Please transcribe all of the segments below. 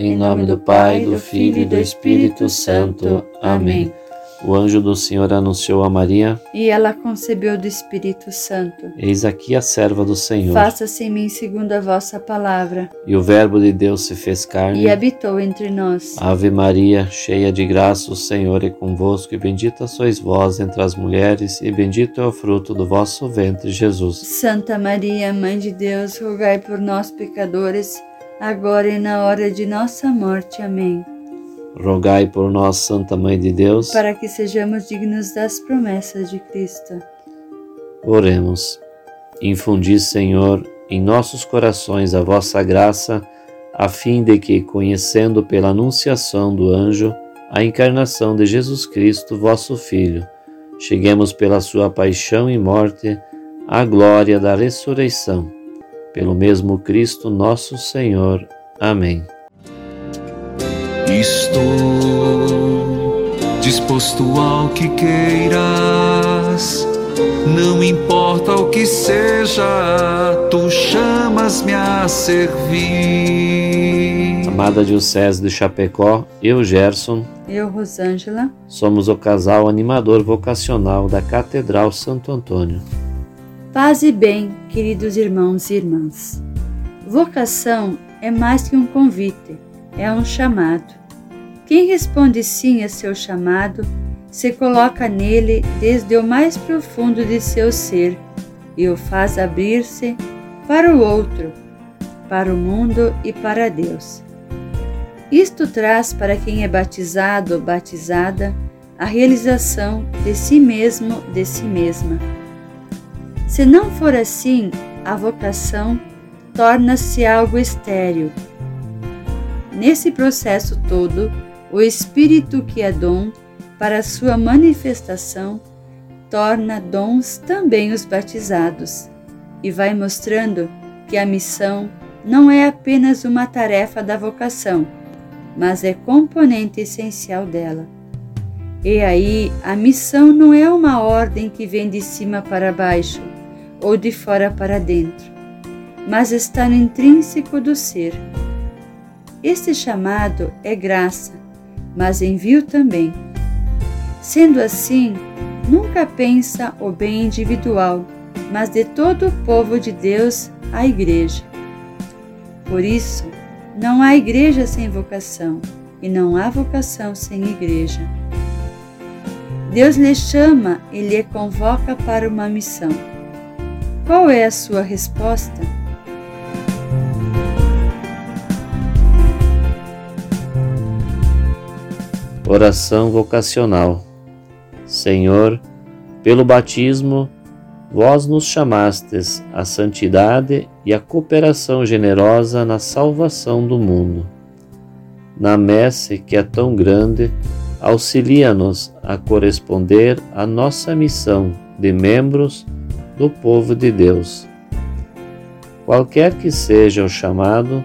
Em nome do Pai, do Filho e do Espírito Santo. Amém. O anjo do Senhor anunciou a Maria, E ela concebeu do Espírito Santo. Eis aqui a serva do Senhor. Faça-se em mim segundo a vossa palavra. E o Verbo de Deus se fez carne. E habitou entre nós. Ave Maria, cheia de graça, o Senhor é convosco, e bendita sois vós entre as mulheres, e bendito é o fruto do vosso ventre, Jesus. Santa Maria, Mãe de Deus, rogai por nós, pecadores, agora e na hora de nossa morte. Amém. Rogai por nós, Santa Mãe de Deus, Para que sejamos dignos das promessas de Cristo. oremos. Infundi, Senhor, em nossos corações a vossa graça, a fim de que, conhecendo pela anunciação do anjo a encarnação de Jesus Cristo, vosso Filho, cheguemos pela sua paixão e morte à glória da ressurreição. Pelo mesmo Cristo nosso Senhor. Amém. Estou disposto ao que queiras, não importa o que seja, tu chamas-me a servir. Amada Diocese de Chapecó, eu, Gerson, Eu, Rosângela, somos o casal animador vocacional da Catedral Santo Antônio. Paz e bem, queridos irmãos e irmãs. Vocação é mais que um convite, é um chamado. Quem responde sim a seu chamado se coloca nele desde o mais profundo de seu ser e o faz abrir-se para o outro, para o mundo e para Deus. Isto traz para quem é batizado ou batizada a realização de si mesmo, de si mesma. Se não for assim, a vocação torna-se algo estéril. Nesse processo todo, o Espírito que é dom para sua manifestação torna dons também os batizados e vai mostrando que a missão não é apenas uma tarefa da vocação, mas é componente essencial dela. E aí, a missão não é uma ordem que vem de cima para baixo ou de fora para dentro, mas está no intrínseco do ser. Este chamado é graça, mas envio também. Sendo assim, nunca pensa o bem individual, mas de todo o povo de Deus, a Igreja. Por isso, não há igreja sem vocação e não há vocação sem igreja. Deus lhe chama e lhe convoca para uma missão. Qual é a sua resposta? Oração vocacional. Senhor, pelo batismo, vós nos chamastes à santidade e à cooperação generosa na salvação do mundo. Na messe que é tão grande, auxilia-nos a corresponder à nossa missão de membros do povo de Deus. Qualquer que seja o chamado,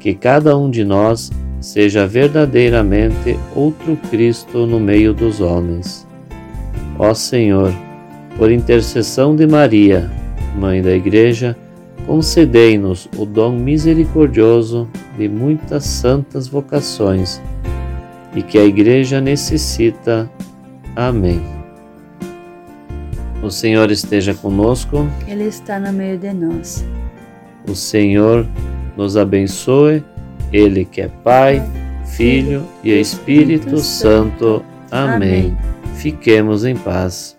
que cada um de nós seja verdadeiramente outro Cristo no meio dos homens. Ó Senhor, por intercessão de Maria, Mãe da Igreja, concedei-nos o dom misericordioso de muitas santas vocações e que a Igreja necessita. Amém. O Senhor esteja conosco, Ele está no meio de nós. o Senhor nos abençoe, Ele que é Pai, Filho e Espírito Santo. Amém. Fiquemos em paz.